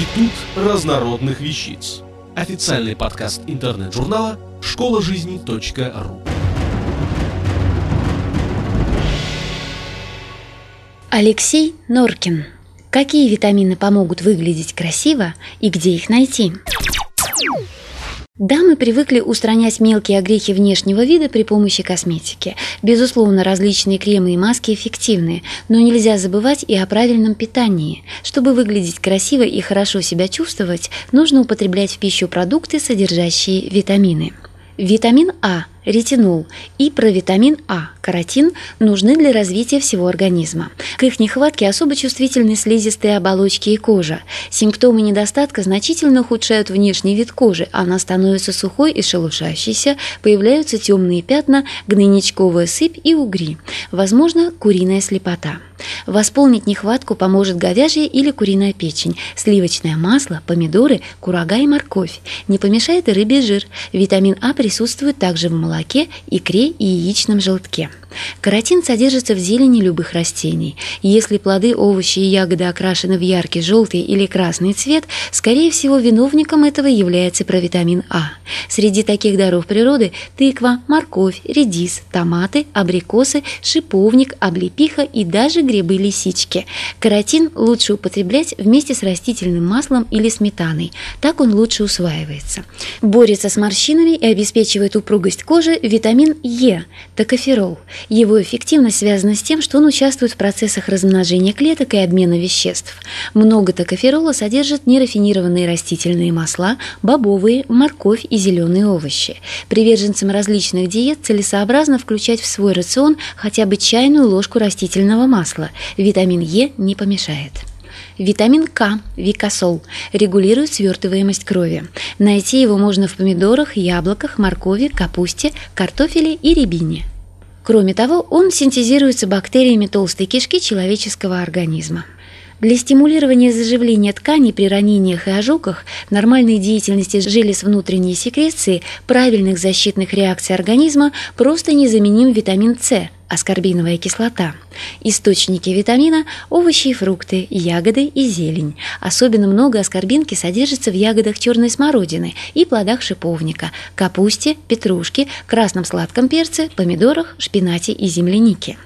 Институт разнородных вещиц. Официальный подкаст интернет-журнала школа жизни .ру. Алексей Норкин. Какие витамины помогут выглядеть красиво и где их найти? Дамы привыкли устранять мелкие огрехи внешнего вида при помощи косметики. Безусловно, различные кремы и маски эффективны, но нельзя забывать и о правильном питании. Чтобы выглядеть красиво и хорошо себя чувствовать, нужно употреблять в пищу продукты, содержащие витамины. Витамин А – ретинол и провитамин А – каротин нужны для развития всего организма. К их нехватке особо чувствительны слизистые оболочки и кожа. Симптомы недостатка значительно ухудшают внешний вид кожи, она становится сухой и шелушащейся, появляются темные пятна, гнойничковая сыпь и угри. Возможно, куриная слепота. Восполнить нехватку поможет говяжья или куриная печень, сливочное масло, помидоры, курага и морковь. Не помешает и рыбий жир. Витамин А присутствует также в молоке, икре и яичном желтке. Каротин содержится в зелени любых растений. Если плоды, овощи и ягоды окрашены в яркий желтый или красный цвет, скорее всего, виновником этого является провитамин А. Среди таких даров природы тыква, морковь, редис, томаты, абрикосы, шиповник, облепиха и даже грибы-лисички. Каротин лучше употреблять вместе с растительным маслом или сметаной. Так он лучше усваивается. Борется с морщинами и обеспечивает упругость кожи витамин Е – токоферол. Его эффективность связана с тем, что он участвует в процессах размножения клеток и обмена веществ. Много токоферола содержит нерафинированные растительные масла, бобовые, морковь и зеленые овощи. Приверженцам различных диет целесообразно включать в свой рацион хотя бы чайную ложку растительного масла. Витамин Е не помешает. Витамин К, викосол, регулирует свертываемость крови. Найти его можно в помидорах, яблоках, моркови, капусте, картофеле и рябине. Кроме того, он синтезируется бактериями толстой кишки человеческого организма. Для стимулирования заживления тканей при ранениях и ожогах, нормальной деятельности желез внутренней секреции, правильных защитных реакций организма просто незаменим витамин С – аскорбиновая кислота. Источники витамина – овощи и фрукты, ягоды и зелень. Особенно много аскорбинки содержится в ягодах черной смородины и плодах шиповника, капусте, петрушке, красном сладком перце, помидорах, шпинате и землянике.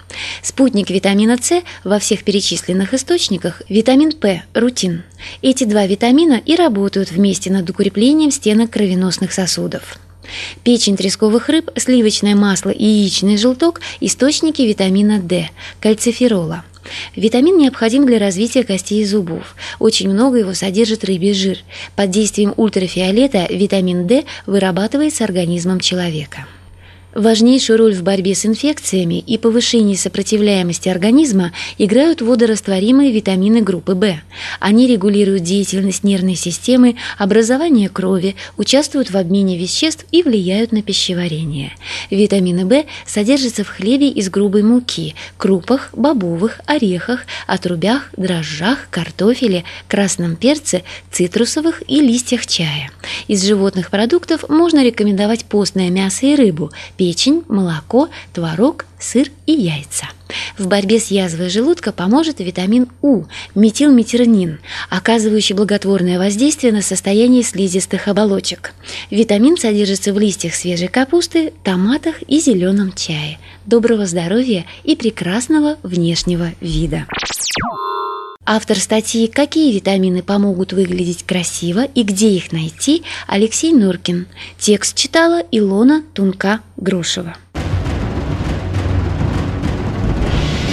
Спутник витамина С во всех перечисленных источниках – витамин П – рутин. Эти два витамина и работают вместе над укреплением стенок кровеносных сосудов. Печень тресковых рыб, сливочное масло и яичный желток – источники витамина D, кальциферола. Витамин необходим для развития костей и зубов. Очень много его содержит рыбий жир. Под действием ультрафиолета витамин D вырабатывается организмом человека. Важнейшую роль в борьбе с инфекциями и повышении сопротивляемости организма играют водорастворимые витамины группы В. Они регулируют деятельность нервной системы, образование крови, участвуют в обмене веществ и влияют на пищеварение. Витамины В содержатся в хлебе из грубой муки, крупах, бобовых, орехах, отрубях, дрожжах, картофеле, красном перце, цитрусовых и листьях чая. Из животных продуктов можно рекомендовать постное мясо и рыбу – печень, молоко, творог, сыр и яйца. В борьбе с язвой желудка поможет витамин У, метилметиронин, оказывающий благотворное воздействие на состояние слизистых оболочек. Витамин содержится в листьях свежей капусты, томатах и зеленом чае. Доброго здоровья и прекрасного внешнего вида! Автор статьи «Какие витамины помогут выглядеть красиво и где их найти» Алексей Норкин. Текст читала Илона Тунка-Грошева.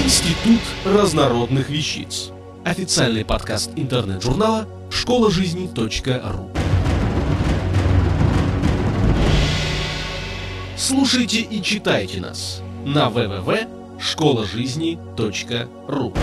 Институт разнородных вещиц. Официальный подкаст интернет-журнала школа жизни .ру. Слушайте и читайте нас на www.школажизни.ру.